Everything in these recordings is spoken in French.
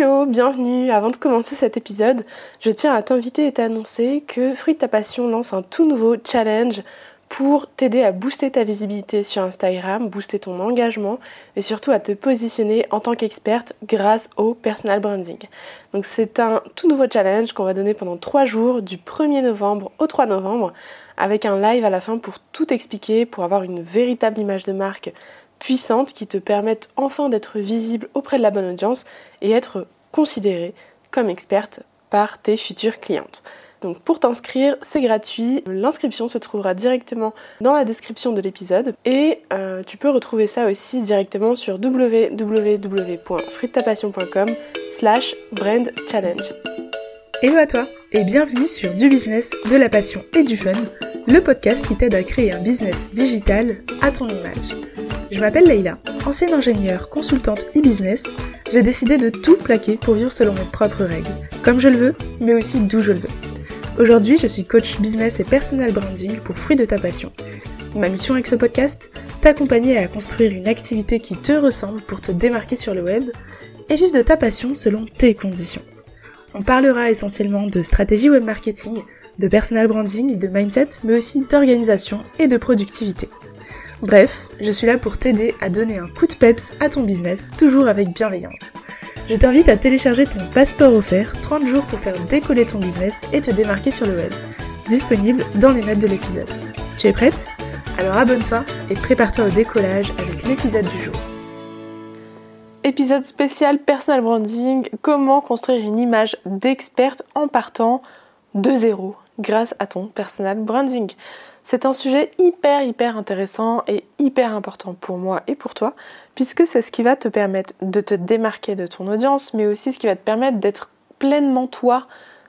Hello, bienvenue. Avant de commencer cet épisode, je tiens à t'inviter et t'annoncer que Fruit de ta passion lance un tout nouveau challenge pour t'aider à booster ta visibilité sur Instagram, booster ton engagement et surtout à te positionner en tant qu'experte grâce au personal branding. Donc c'est un tout nouveau challenge qu'on va donner pendant 3 jours du 1er novembre au 3 novembre avec un live à la fin pour tout expliquer, pour avoir une véritable image de marque puissantes qui te permettent enfin d'être visible auprès de la bonne audience et être considérée comme experte par tes futures clientes. Donc pour t'inscrire, c'est gratuit. L'inscription se trouvera directement dans la description de l'épisode et euh, tu peux retrouver ça aussi directement sur www.fruittapassion.com slash brand challenge. Hello à toi et bienvenue sur Du business, de la passion et du fun, le podcast qui t'aide à créer un business digital à ton image. Je m'appelle Leïla, ancienne ingénieure, consultante e-business. J'ai décidé de tout plaquer pour vivre selon mes propres règles, comme je le veux, mais aussi d'où je le veux. Aujourd'hui, je suis coach business et personal branding pour Fruit de ta passion. Ma mission avec ce podcast, t'accompagner à construire une activité qui te ressemble pour te démarquer sur le web et vivre de ta passion selon tes conditions. On parlera essentiellement de stratégie web marketing, de personal branding, de mindset, mais aussi d'organisation et de productivité. Bref, je suis là pour t'aider à donner un coup de peps à ton business, toujours avec bienveillance. Je t'invite à télécharger ton passeport offert 30 jours pour faire décoller ton business et te démarquer sur le web. Disponible dans les notes de l'épisode. Tu es prête? Alors abonne-toi et prépare-toi au décollage avec l'épisode du jour. Épisode spécial personal branding, comment construire une image d'experte en partant de zéro grâce à ton personal branding. C'est un sujet hyper hyper intéressant et hyper important pour moi et pour toi, puisque c'est ce qui va te permettre de te démarquer de ton audience, mais aussi ce qui va te permettre d'être pleinement toi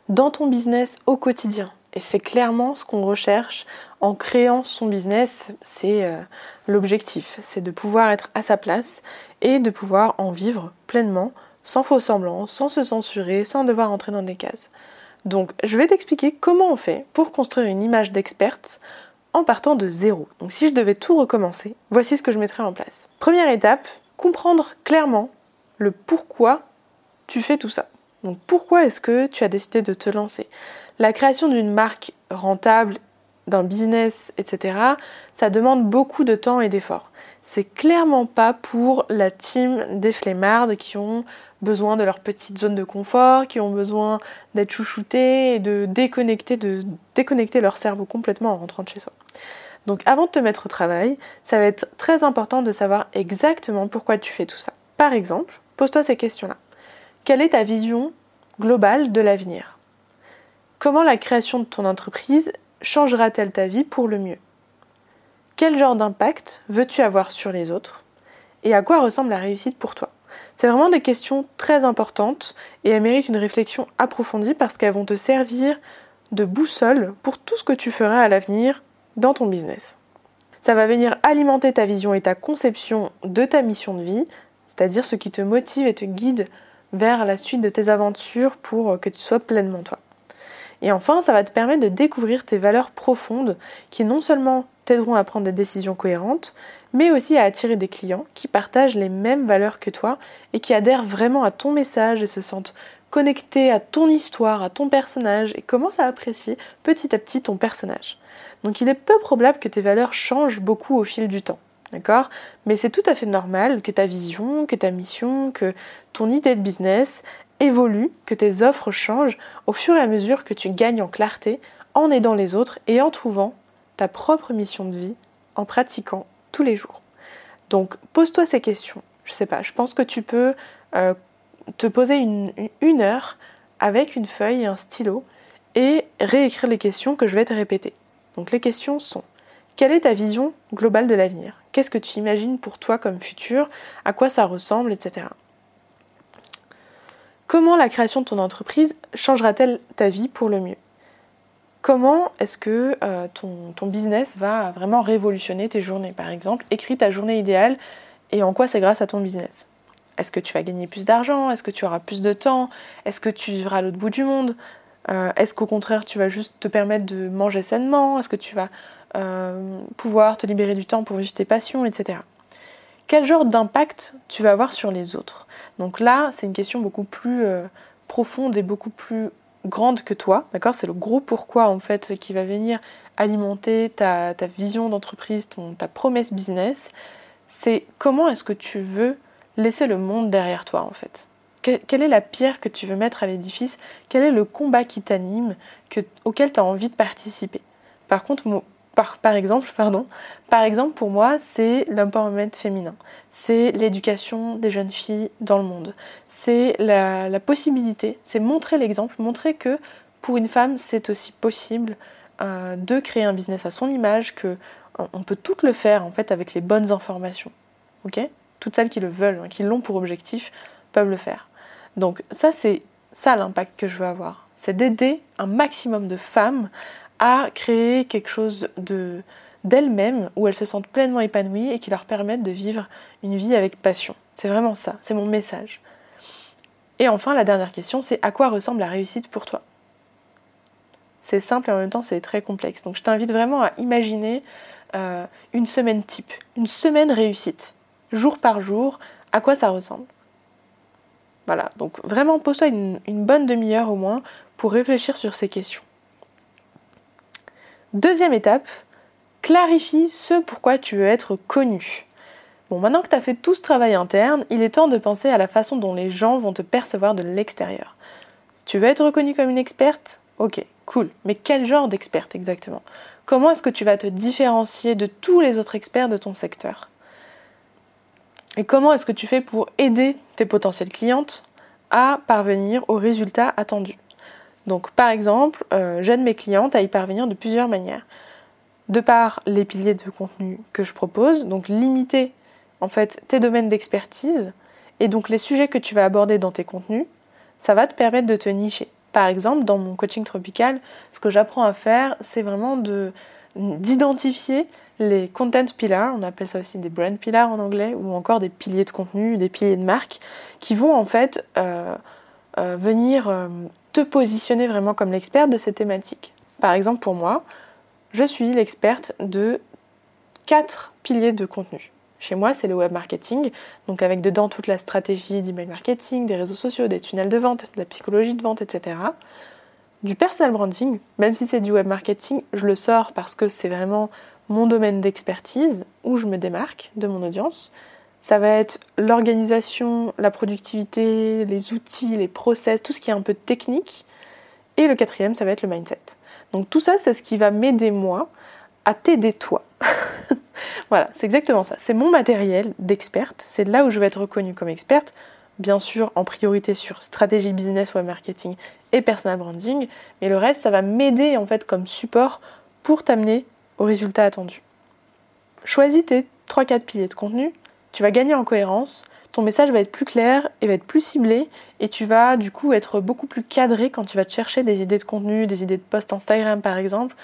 dans ton business au quotidien. Et c'est clairement ce qu'on recherche en créant son business, c'est euh, l'objectif, c'est de pouvoir être à sa place et de pouvoir en vivre pleinement, sans faux semblant, sans se censurer, sans devoir entrer dans des cases. Donc je vais t'expliquer comment on fait pour construire une image d'experte en partant de zéro. Donc si je devais tout recommencer, voici ce que je mettrais en place. Première étape, comprendre clairement le pourquoi tu fais tout ça. Donc pourquoi est-ce que tu as décidé de te lancer? La création d'une marque rentable, d'un business, etc., ça demande beaucoup de temps et d'efforts. C'est clairement pas pour la team des flemmards qui ont besoin de leur petite zone de confort, qui ont besoin d'être chouchoutés et de déconnecter, de déconnecter leur cerveau complètement en rentrant de chez soi. Donc avant de te mettre au travail, ça va être très important de savoir exactement pourquoi tu fais tout ça. Par exemple, pose-toi ces questions-là. Quelle est ta vision globale de l'avenir? Comment la création de ton entreprise changera-t-elle ta vie pour le mieux? Quel genre d'impact veux-tu avoir sur les autres? Et à quoi ressemble la réussite pour toi? C'est vraiment des questions très importantes et elles méritent une réflexion approfondie parce qu'elles vont te servir de boussole pour tout ce que tu feras à l'avenir dans ton business. Ça va venir alimenter ta vision et ta conception de ta mission de vie, c'est-à-dire ce qui te motive et te guide vers la suite de tes aventures pour que tu sois pleinement toi. Et enfin, ça va te permettre de découvrir tes valeurs profondes qui non seulement t'aideront à prendre des décisions cohérentes, mais aussi à attirer des clients qui partagent les mêmes valeurs que toi et qui adhèrent vraiment à ton message et se sentent connectés à ton histoire, à ton personnage et commencent à apprécier petit à petit ton personnage. Donc il est peu probable que tes valeurs changent beaucoup au fil du temps. D'accord? Mais c'est tout à fait normal que ta vision, que ta mission, que ton idée de business évolue, que tes offres changent au fur et à mesure que tu gagnes en clarté en aidant les autres et en trouvant ta propre mission de vie en pratiquant tous les jours. Donc pose-toi ces questions. Je sais pas, je pense que tu peux euh, te poser une, une heure avec une feuille et un stylo et réécrire les questions que je vais te répéter. Donc les questions sont quelle est ta vision globale de l'avenir? Qu'est-ce que tu imagines pour toi comme futur? À quoi ça ressemble, etc. Comment la création de ton entreprise changera-t-elle ta vie pour le mieux? Comment est-ce que euh, ton, business va vraiment révolutionner tes journées? Par exemple, écris ta journée idéale et en quoi c'est grâce à ton business? Est-ce que tu vas gagner plus d'argent? Est-ce que tu auras plus de temps? Est-ce que tu vivras à l'autre bout du monde? Euh, Est-ce qu'au contraire tu vas juste te permettre de manger sainement? Est-ce que tu vas euh, pouvoir te libérer du temps pour vivre tes passions, etc. quel genre d'impact tu vas avoir sur les autres? Donc là, c'est une question beaucoup plus euh, profonde et beaucoup plus grande que toi, d'accord? C'est le gros pourquoi en fait qui va venir alimenter ta, vision d'entreprise, ta promesse business. C'est comment est-ce que tu veux laisser le monde derrière toi en fait? Quelle est la pierre que tu veux mettre à l'édifice? Quel est le combat qui t'anime, auquel tu as envie de participer? Par contre, par, exemple, pardon, par exemple, pour moi, c'est l'empowerment féminin. C'est l'éducation des jeunes filles dans le monde. C'est la, possibilité, c'est montrer l'exemple, montrer que pour une femme, c'est aussi possible euh, de créer un business à son image, que on peut tout le faire en fait avec les bonnes informations. Ok? Toutes celles qui le veulent, hein, qui l'ont pour objectif, peuvent le faire. Donc ça, c'est ça l'impact que je veux avoir. C'est d'aider un maximum de femmes à créer quelque chose de d'elles-mêmes où elles se sentent pleinement épanouies et qui leur permettent de vivre une vie avec passion. C'est vraiment ça, c'est mon message. Et enfin, la dernière question, c'est à quoi ressemble la réussite pour toi? C'est simple et en même temps c'est très complexe. Donc je t'invite vraiment à imaginer euh, une semaine type, une semaine réussite, jour par jour, à quoi ça ressemble voilà, donc vraiment pose-toi une, bonne demi-heure au moins pour réfléchir sur ces questions. Deuxième étape, clarifie ce pourquoi tu veux être connu. Bon, maintenant que tu as fait tout ce travail interne, il est temps de penser à la façon dont les gens vont te percevoir de l'extérieur. Tu veux être reconnue comme une experte? Ok, cool. Mais quel genre d'experte exactement? Comment est-ce que tu vas te différencier de tous les autres experts de ton secteur? Et comment est-ce que tu fais pour aider tes potentielles clientes à parvenir aux résultats attendus? Donc par exemple, euh, j'aide mes clientes à y parvenir de plusieurs manières. De par les piliers de contenu que je propose, donc limiter en fait tes domaines d'expertise et donc les sujets que tu vas aborder dans tes contenus, ça va te permettre de te nicher. Par exemple, dans mon coaching tropical, ce que j'apprends à faire, c'est vraiment de d'identifier les content pillars, on appelle ça aussi des brand pillars en anglais, ou encore des piliers de contenu, des piliers de marque, qui vont en fait euh, euh, venir te positionner vraiment comme l'experte de ces thématiques. Par exemple, pour moi, je suis l'experte de quatre piliers de contenu. Chez moi, c'est le web marketing, donc avec dedans toute la stratégie d'email marketing, des réseaux sociaux, des tunnels de vente, de la psychologie de vente, etc. Du personal branding, même si c'est du web marketing, je le sors parce que c'est vraiment mon domaine d'expertise où je me démarque de mon audience. Ça va être l'organisation, la productivité, les outils, les process, tout ce qui est un peu technique. Et le quatrième, ça va être le mindset. Donc tout ça, c'est ce qui va m'aider moi à t'aider toi. voilà, c'est exactement ça. C'est mon matériel d'experte. C'est là où je vais être reconnue comme experte. Bien sûr, en priorité sur stratégie business, web marketing et personal branding. Mais le reste, ça va m'aider en fait comme support pour t'amener au résultat attendu. Choisis tes 3-4 piliers de contenu, tu vas gagner en cohérence, ton message va être plus clair et va être plus ciblé et tu vas du coup être beaucoup plus cadré quand tu vas te chercher des idées de contenu, des idées de post Instagram par exemple.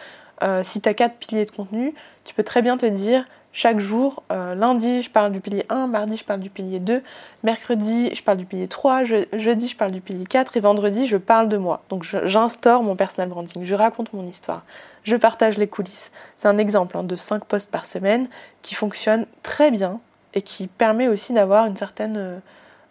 Euh, si tu as 4 piliers de contenu, tu peux très bien te dire chaque jour, euh, lundi je parle du pilier 1, mardi je parle du pilier 2, mercredi je parle du pilier 3, jeudi je parle du pilier 4 et vendredi je parle de moi. Donc j'instaure mon personal branding, je raconte mon histoire, je partage les coulisses. C'est un exemple hein, de 5 posts par semaine qui fonctionne très bien et qui permet aussi d'avoir une certaine euh,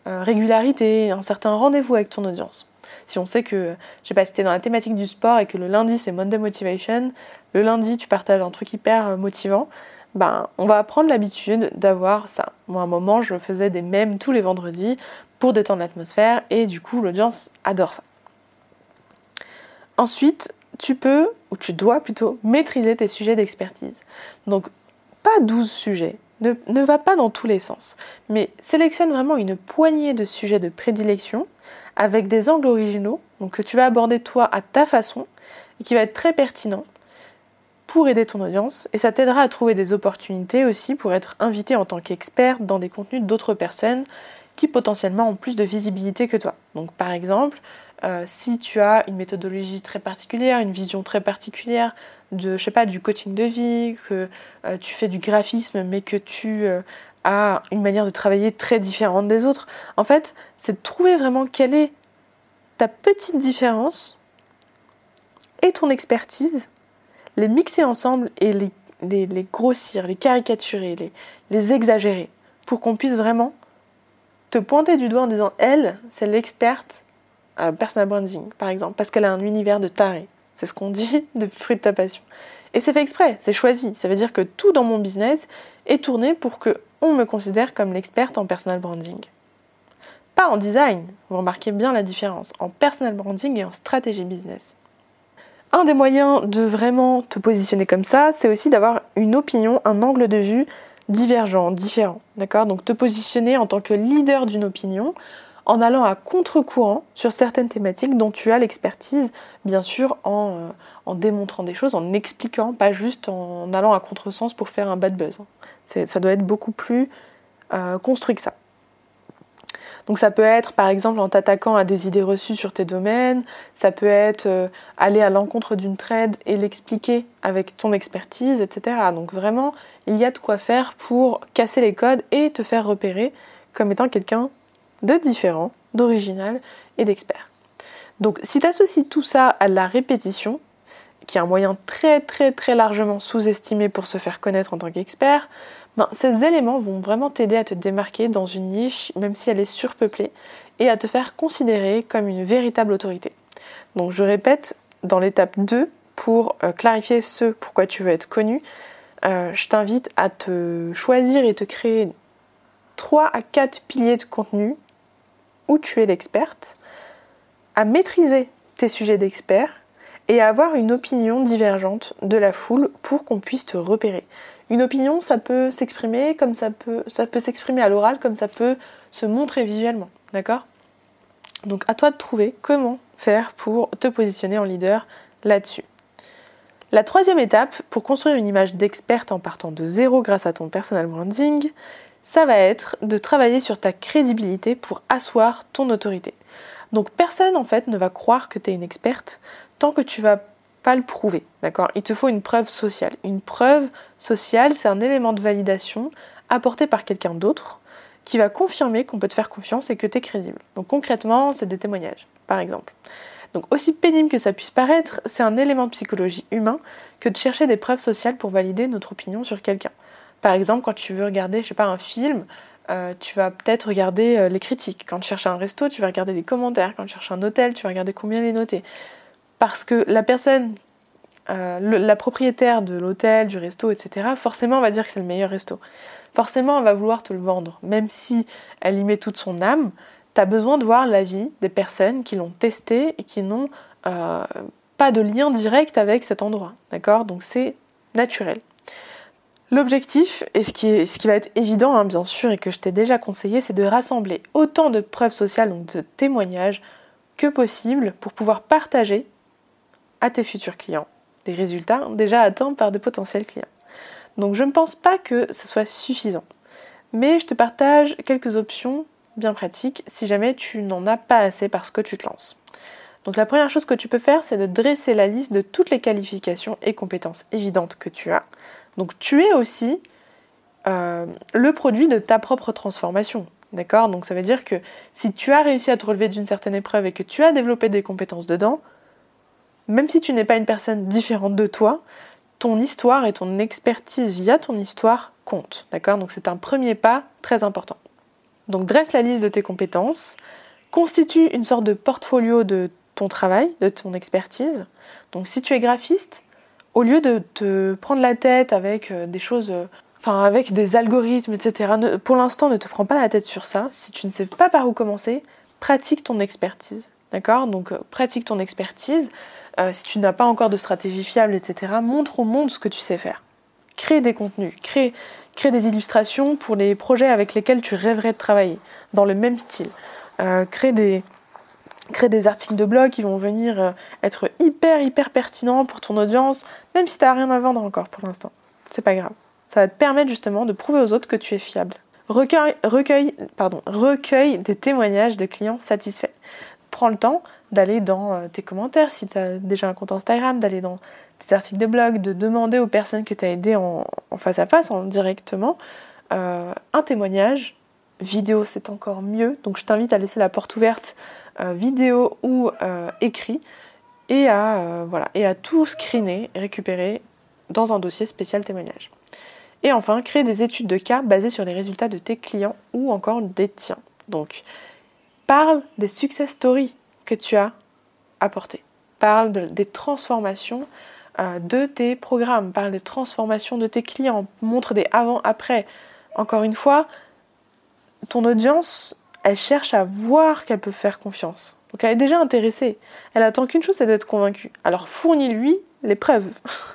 euh, régularité, un certain rendez-vous avec ton audience. Si on sait que, je sais pas, si dans la thématique du sport et que le lundi c'est Monday Motivation, le lundi tu partages un truc hyper euh, motivant, ben, on va prendre l'habitude d'avoir ça. Moi, à un moment, je faisais des mèmes tous les vendredis pour détendre l'atmosphère et du coup, l'audience adore ça. Ensuite, tu peux, ou tu dois plutôt, maîtriser tes sujets d'expertise. Donc, pas 12 sujets, ne, va pas dans tous les sens, mais sélectionne vraiment une poignée de sujets de prédilection avec des angles originaux, donc que tu vas aborder toi à ta façon, et qui va être très pertinent pour aider ton audience, et ça t'aidera à trouver des opportunités aussi pour être invité en tant qu'expert dans des contenus d'autres personnes qui potentiellement ont plus de visibilité que toi. Donc par exemple, euh, si tu as une méthodologie très particulière, une vision très particulière de, je sais pas, du coaching de vie, que euh, tu fais du graphisme, mais que tu euh, as une manière de travailler très différente des autres, en fait, c'est de trouver vraiment quelle est ta petite différence et ton expertise, les mixer ensemble et les, grossir, les caricaturer, les, les exagérer. pour qu'on puisse vraiment te pointer du doigt en disant elle, c'est l'experte personal branding, par exemple, parce qu'elle a un univers de taré. C'est ce qu'on dit de fruit de ta passion. Et c'est fait exprès, c'est choisi. Ça veut dire que tout dans mon business est tourné pour que on me considère comme l'experte en personal branding. Pas en design, vous remarquez bien la différence, en personal branding et en stratégie business. Un des moyens de vraiment te positionner comme ça, c'est aussi d'avoir une opinion, un angle de vue divergent, différent. D'accord? Donc te positionner en tant que leader d'une opinion en allant à contre-courant sur certaines thématiques dont tu as l'expertise, bien sûr en, euh, en, démontrant des choses, en expliquant, pas juste en allant à contre-sens pour faire un bad buzz. Ça doit être beaucoup plus euh, construit que ça. Donc ça peut être par exemple en t'attaquant à des idées reçues sur tes domaines, ça peut être euh, aller à l'encontre d'une trade et l'expliquer avec ton expertise, etc. Donc vraiment, il y a de quoi faire pour casser les codes et te faire repérer comme étant quelqu'un de différent, d'original et d'expert. Donc si tu associes tout ça à la répétition, qui est un moyen très très très largement sous-estimé pour se faire connaître en tant qu'expert, ben, ces éléments vont vraiment t'aider à te démarquer dans une niche, même si elle est surpeuplée, et à te faire considérer comme une véritable autorité. Donc je répète, dans l'étape 2, pour euh, clarifier ce pourquoi tu veux être connu, euh, je t'invite à te choisir et te créer 3 à 4 piliers de contenu où tu es l'experte, à maîtriser tes sujets d'expert et à avoir une opinion divergente de la foule pour qu'on puisse te repérer. Une opinion, ça peut s'exprimer comme ça peut, s'exprimer à l'oral, comme ça peut se montrer visuellement, d'accord? Donc à toi de trouver comment faire pour te positionner en leader là-dessus. La troisième étape pour construire une image d'experte en partant de zéro grâce à ton personal branding, ça va être de travailler sur ta crédibilité pour asseoir ton autorité. Donc personne en fait ne va croire que tu es une experte tant que tu vas le prouver, d'accord? Il te faut une preuve sociale. Une preuve sociale, c'est un élément de validation apporté par quelqu'un d'autre qui va confirmer qu'on peut te faire confiance et que tu es crédible. Donc concrètement, c'est des témoignages, par exemple. Donc aussi pénible que ça puisse paraître, c'est un élément de psychologie humain que de chercher des preuves sociales pour valider notre opinion sur quelqu'un. Par exemple, quand tu veux regarder, je sais pas, un film, euh, tu vas peut-être regarder euh, les critiques. Quand tu cherches un resto, tu vas regarder les commentaires. Quand tu cherches un hôtel, tu vas regarder combien il est noté parce que la personne, euh, la propriétaire de l'hôtel, du resto, etc., forcément va dire que c'est le meilleur resto. Forcément, elle va vouloir te le vendre, même si elle y met toute son âme. Tu as besoin de voir l'avis des personnes qui l'ont testé et qui n'ont pas de lien direct avec cet endroit. D'accord? Donc c'est naturel. L'objectif, et ce qui, va être évident hein, bien sûr et que je t'ai déjà conseillé, c'est de rassembler autant de preuves sociales, donc de témoignages, que possible pour pouvoir partager à tes futurs clients des résultats déjà atteints par de potentiels clients. Donc je ne pense pas que ce soit suffisant. Mais je te partage quelques options bien pratiques si jamais tu n'en as pas assez parce que tu te lances. Donc la première chose que tu peux faire, c'est de dresser la liste de toutes les qualifications et compétences évidentes que tu as. Donc tu es aussi euh, le produit de ta propre transformation. D'accord? Donc ça veut dire que si tu as réussi à te relever d'une certaine épreuve et que tu as développé des compétences dedans, même si tu n'es pas une personne différente de toi, ton histoire et ton expertise via ton histoire comptent. D'accord? Donc c'est un premier pas très important. Donc dresse la liste de tes compétences, constitue une sorte de portfolio de ton travail, de ton expertise. Donc si tu es graphiste, au lieu de te prendre la tête avec euh, des choses, euh, enfin avec des algorithmes, etc., pour l'instant ne te prends pas la tête sur ça. Si tu ne sais pas par où commencer, pratique ton expertise. D'accord? Donc euh, pratique ton expertise. Si tu n'as pas encore de stratégie fiable, etc., montre au monde ce que tu sais faire. Crée des contenus, crée, des illustrations pour les projets avec lesquels tu rêverais de travailler, dans le même style. Crée, des, des articles de blog qui vont venir euh, être hyper, hyper pertinents pour ton audience, même si tu n'as rien à vendre encore pour l'instant. C'est pas grave. Ça va te permettre justement de prouver aux autres que tu es fiable. Recueille, pardon, recueille des témoignages de clients satisfaits. Prends le temps d'aller dans euh, tes commentaires, si tu as déjà un compte Instagram, d'aller dans tes articles de blog, de demander aux personnes que tu as aidées en, face à face, en directement, euh, un témoignage. Vidéo, c'est encore mieux. Donc je t'invite à laisser la porte ouverte, vidéo ou écrit, et à, voilà, et à tout screener et récupérer dans un dossier spécial témoignage. Et enfin, créer des études de cas basées sur les résultats de tes clients ou encore des tiens. Donc, parle des success stories que tu as apportées. Parle des transformations euh, de tes programmes, parle des transformations de tes clients, montre des avant-après. Encore une fois, ton audience, elle cherche à voir qu'elle peut faire confiance. Donc elle est déjà intéressée. Elle attend qu'une chose, c'est d'être convaincue. Alors fournis-lui les preuves.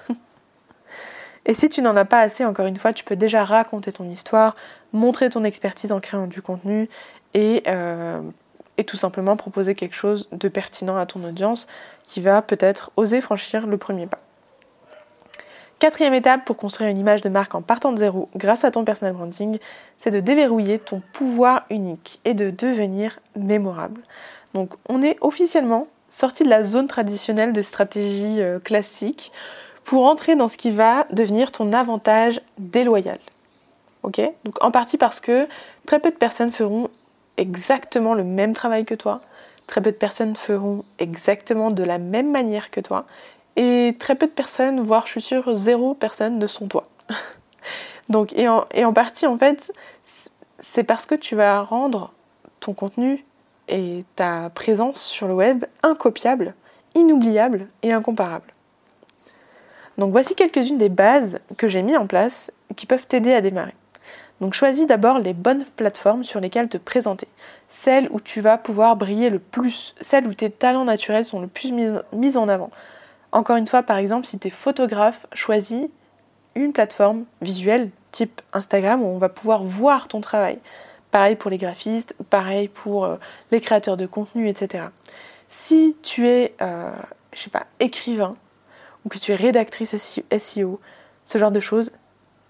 Et si tu n'en as pas assez, encore une fois, tu peux déjà raconter ton histoire, montrer ton expertise en créant du contenu et, euh, et tout simplement proposer quelque chose de pertinent à ton audience qui va peut-être oser franchir le premier pas. Quatrième étape pour construire une image de marque en partant de zéro grâce à ton personal branding, c'est de déverrouiller ton pouvoir unique et de devenir mémorable. Donc on est officiellement sorti de la zone traditionnelle des stratégies euh, classiques pour entrer dans ce qui va devenir ton avantage déloyal. Ok? Donc en partie parce que très peu de personnes feront exactement le même travail que toi, très peu de personnes feront exactement de la même manière que toi, et très peu de personnes, voire je suis sûre zéro personne ne sont toi. Donc, et en, et en partie, en fait, c'est parce que tu vas rendre ton contenu et ta présence sur le web incopiable, inoubliable et incomparable. Donc voici quelques-unes des bases que j'ai mis en place qui peuvent t'aider à démarrer. Donc choisis d'abord les bonnes plateformes sur lesquelles te présenter, celles où tu vas pouvoir briller le plus, celles où tes talents naturels sont le plus mis en avant, encore une fois, par exemple, si tu es photographe, choisis une plateforme visuelle type Instagram où on va pouvoir voir ton travail. Pareil pour les graphistes, pareil pour euh, les créateurs de contenu, etc. Si tu es, euh, je sais pas, écrivain ou que tu es rédactrice SEO, ce genre de choses,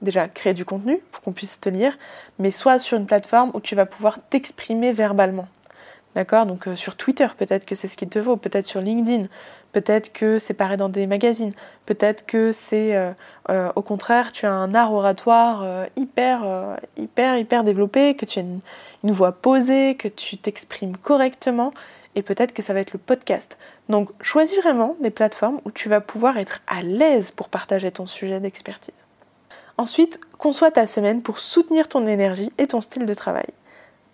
déjà créer du contenu pour qu'on puisse te lire, mais soit sur une plateforme où tu vas pouvoir t'exprimer verbalement. D'accord Donc euh, sur Twitter, peut-être que c'est ce qu'il te vaut, peut-être sur LinkedIn, peut-être que c'est pareil dans des magazines, peut-être que c'est euh, euh, au contraire, tu as un art oratoire hyper, hyper, hyper développé, que tu as une, une voix posée, que tu t'exprimes correctement, et peut-être que ça va être le podcast. Donc choisis vraiment des plateformes où tu vas pouvoir être à l'aise pour partager ton sujet d'expertise. Ensuite, conçois ta semaine pour soutenir ton énergie et ton style de travail.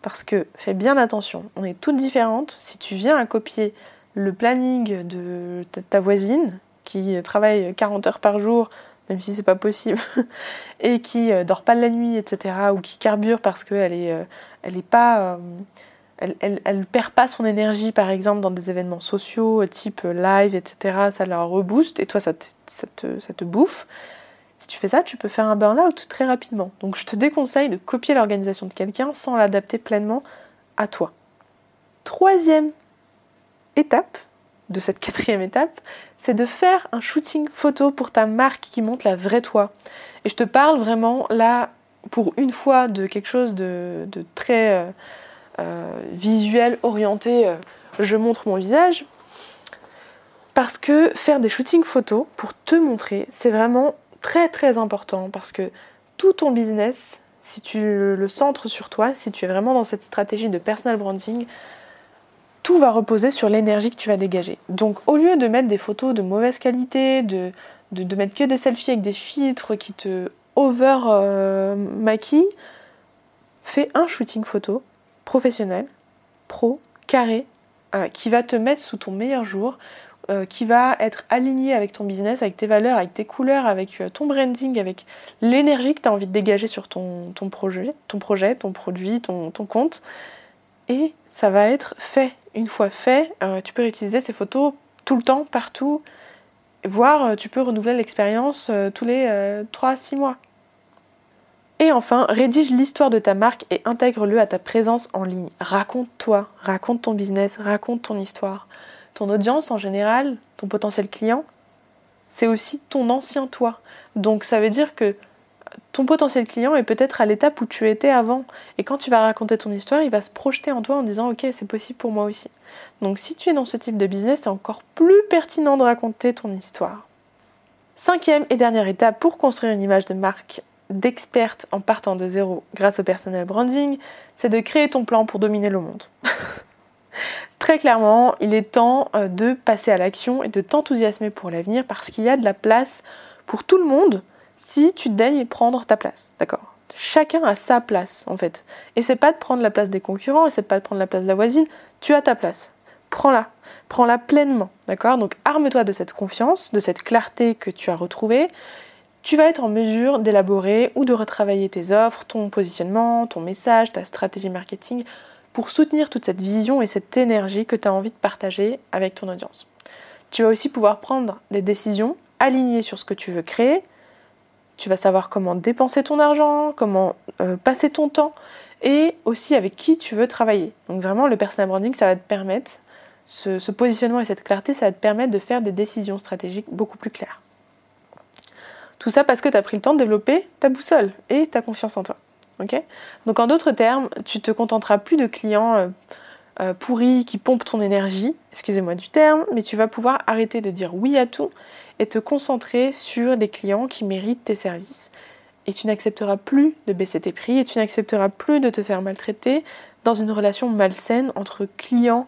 Parce que fais bien attention, on est toutes différentes. Si tu viens à copier le planning de ta voisine qui travaille 40 heures par jour, même si c'est pas possible, et qui euh, dort pas de la nuit, etc., ou qui carbure parce qu'elle est, euh, elle est pas, euh, elle, elle, perd pas son énergie, par exemple, dans des événements sociaux, type live, etc., ça la rebooste, et toi, ça ça te bouffe. Si tu fais ça, tu peux faire un burn-out très rapidement. Donc je te déconseille de copier l'organisation de quelqu'un sans l'adapter pleinement à toi. Troisième étape de cette quatrième étape, c'est de faire un shooting photo pour ta marque qui montre la vraie toi. Et je te parle vraiment là, pour une fois, de quelque chose de, très euh, euh, visuel, orienté, euh, je montre mon visage. Parce que faire des shootings photos pour te montrer, c'est vraiment très très important parce que tout ton business, si tu le centres sur toi, si tu es vraiment dans cette stratégie de personal branding, tout va reposer sur l'énergie que tu vas dégager. Donc au lieu de mettre des photos de mauvaise qualité, de, de, mettre que des selfies avec des filtres qui te over euh, maquillent, fais un shooting photo professionnel, pro, carré, euh, qui va te mettre sous ton meilleur jour, euh, qui va être aligné avec ton business, avec tes valeurs, avec tes couleurs, avec euh, ton branding, avec l'énergie que tu as envie de dégager sur ton, projet, ton produit, ton, compte. Et ça va être fait. Une fois fait, euh, tu peux réutiliser ces photos tout le temps, partout, voire tu peux renouveler l'expérience tous les 3-6 mois. Et enfin, rédige l'histoire de ta marque et intègre-le à ta présence en ligne. Raconte-toi, raconte ton business, raconte ton histoire ton audience en général, ton potentiel client, c'est aussi ton ancien toi. Donc ça veut dire que ton potentiel client est peut-être à l'étape où tu étais avant. Et quand tu vas raconter ton histoire, il va se projeter en toi en disant ok c'est possible pour moi aussi. Donc si tu es dans ce type de business, c'est encore plus pertinent de raconter ton histoire. Cinquième et dernière étape pour construire une image de marque d'experte en partant de zéro grâce au personnel branding, c'est de créer ton plan pour dominer le monde. Très clairement, il est temps euh, de passer à l'action et de t'enthousiasmer pour l'avenir parce qu'il y a de la place pour tout le monde si tu daignes prendre ta place, d'accord? Chacun a sa place en fait. Et c'est pas de prendre la place des concurrents, et c'est pas de prendre la place de la voisine, tu as ta place. Prends-la, prends-la pleinement, d'accord? Donc arme-toi de cette confiance, de cette clarté que tu as retrouvée. Tu vas être en mesure d'élaborer ou de retravailler tes offres, ton positionnement, ton message, ta stratégie marketing pour soutenir toute cette vision et cette énergie que tu as envie de partager avec ton audience. Tu vas aussi pouvoir prendre des décisions alignées sur ce que tu veux créer, tu vas savoir comment dépenser ton argent, comment euh, passer ton temps et aussi avec qui tu veux travailler. Donc vraiment, le personal branding, ça va te permettre, ce, ce positionnement et cette clarté, ça va te permettre de faire des décisions stratégiques beaucoup plus claires. Tout ça parce que tu as pris le temps de développer ta boussole et ta confiance en toi. Donc en d'autres termes, tu te contenteras plus de clients euh, euh, pourris qui pompent ton énergie, excusez-moi du terme, mais tu vas pouvoir arrêter de dire oui à tout et te concentrer sur des clients qui méritent tes services. Et tu n'accepteras plus de baisser tes prix et tu n'accepteras plus de te faire maltraiter dans une relation malsaine entre client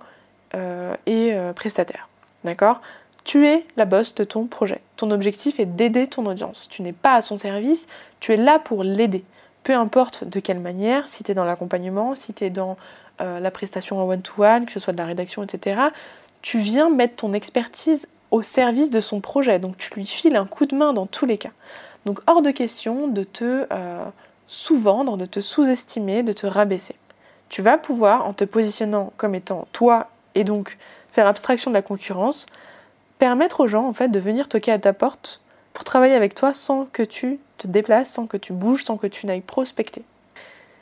euh, et prestataire. D'accord? Tu es la boss de ton projet. Ton objectif est d'aider ton audience. Tu n'es pas à son service, tu es là pour l'aider. Peu importe de quelle manière, si tu es dans l'accompagnement, si tu es dans euh, la prestation en one-to-one, que ce soit de la rédaction, etc., tu viens mettre ton expertise au service de son projet. Donc tu lui files un coup de main dans tous les cas. Donc hors de question de te euh, sous-vendre, de te sous-estimer, de te rabaisser. Tu vas pouvoir, en te positionnant comme étant toi et donc faire abstraction de la concurrence, permettre aux gens en fait de venir toquer à ta porte pour travailler avec toi sans que tu te déplaces, sans que tu bouges, sans que tu n'ailles prospecter.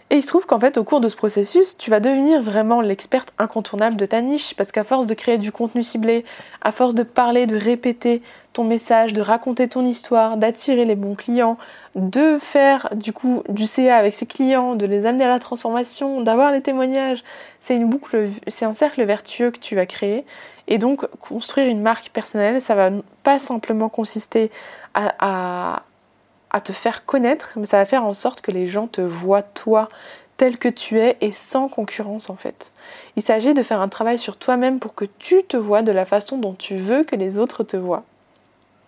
Et il se trouve qu'en fait, au cours de ce processus, tu vas devenir vraiment l'experte incontournable de ta niche, parce qu'à force de créer du contenu ciblé, à force de parler, de répéter ton message, de raconter ton histoire, d'attirer les bons clients, de faire du coup du CA avec ses clients, de les amener à la transformation, d'avoir les témoignages, c'est une boucle, c'est un cercle vertueux que tu vas créer. Et donc, construire une marque personnelle, ça va pas simplement consister à à te faire connaître, mais ça va faire en sorte que les gens te voient toi tel que tu es et sans concurrence en fait. Il s'agit de faire un travail sur toi-même pour que tu te vois de la façon dont tu veux que les autres te voient.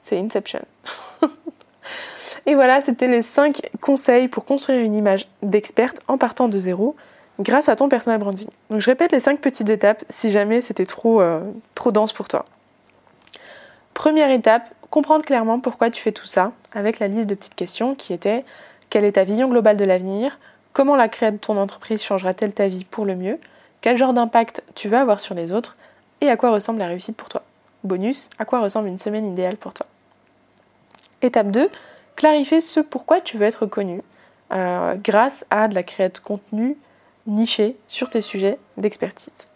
C'est Inception. et voilà, c'était les 5 conseils pour construire une image d'experte en partant de zéro grâce à ton personal branding. Donc je répète les 5 petites étapes si jamais c'était trop, euh, trop dense pour toi. Première étape, comprendre clairement pourquoi tu fais tout ça, avec la liste de petites questions qui étaient quelle est ta vision globale de l'avenir, comment la création de ton entreprise changera-t-elle ta vie pour le mieux, quel genre d'impact tu veux avoir sur les autres, et à quoi ressemble la réussite pour toi? Bonus, à quoi ressemble une semaine idéale pour toi? Étape 2, clarifier ce pourquoi tu veux être connu euh, grâce à de la création de contenu niché sur tes sujets d'expertise.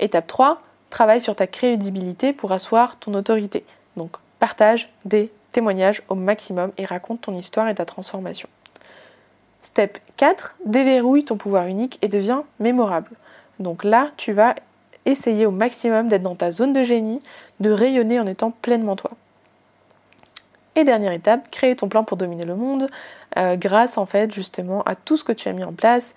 Étape 3, travaille sur ta crédibilité pour asseoir ton autorité. Donc partage des témoignages au maximum et raconte ton histoire et ta transformation. Step 4, déverrouille ton pouvoir unique et deviens mémorable. Donc là, tu vas essayer au maximum d'être dans ta zone de génie, de rayonner en étant pleinement toi. Et dernière étape, créer ton plan pour dominer le monde euh, grâce en fait justement à tout ce que tu as mis en place,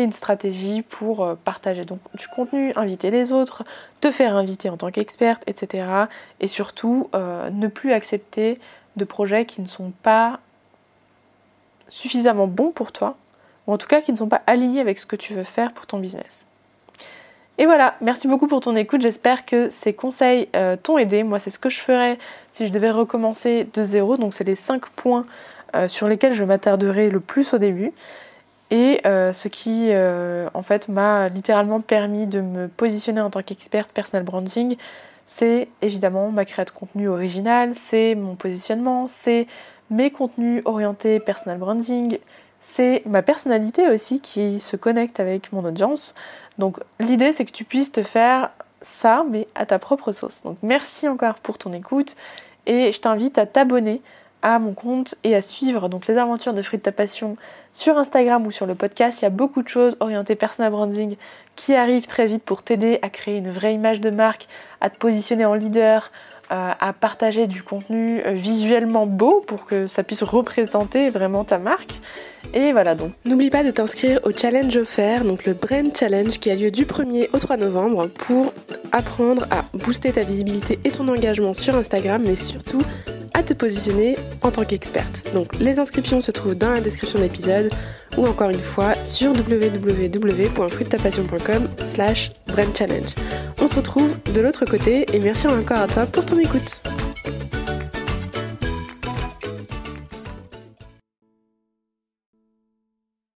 une stratégie pour euh, partager donc du contenu, inviter les autres, te faire inviter en tant qu'experte, etc. Et surtout, euh, ne plus accepter de projets qui ne sont pas suffisamment bons pour toi, ou en tout cas qui ne sont pas alignés avec ce que tu veux faire pour ton business. Et voilà, merci beaucoup pour ton écoute. J'espère que ces conseils euh, t'ont aidé. Moi, c'est ce que je ferais si je devais recommencer de zéro. Donc, c'est les 5 points sur lesquels je m'attarderai le plus au début et euh, ce qui euh, en fait m'a littéralement permis de me positionner en tant qu'experte personal branding, c'est évidemment ma création de contenu original, c'est mon positionnement, c'est mes contenus orientés personal branding, c'est ma personnalité aussi qui se connecte avec mon audience. Donc l'idée c'est que tu puisses te faire ça mais à ta propre sauce. Donc merci encore pour ton écoute et je t'invite à t'abonner à mon compte et à suivre donc les aventures de Fruits de ta passion sur Instagram ou sur le podcast. Il y a beaucoup de choses orientées personal branding qui arrivent très vite pour t'aider à créer une vraie image de marque, à te positionner en leader, euh, à partager du contenu euh, visuellement beau pour que ça puisse représenter vraiment ta marque. Et voilà donc. N'oublie pas de t'inscrire au challenge offert, donc le Brand Challenge qui a lieu du 1er au 3 novembre pour apprendre à booster ta visibilité et ton engagement sur Instagram, mais surtout à te positionner en tant qu'experte. Donc les inscriptions se trouvent dans la description de l'épisode ou encore une fois sur www.fruittapassion.com slash challenge. On se retrouve de l'autre côté et merci encore à toi pour ton écoute.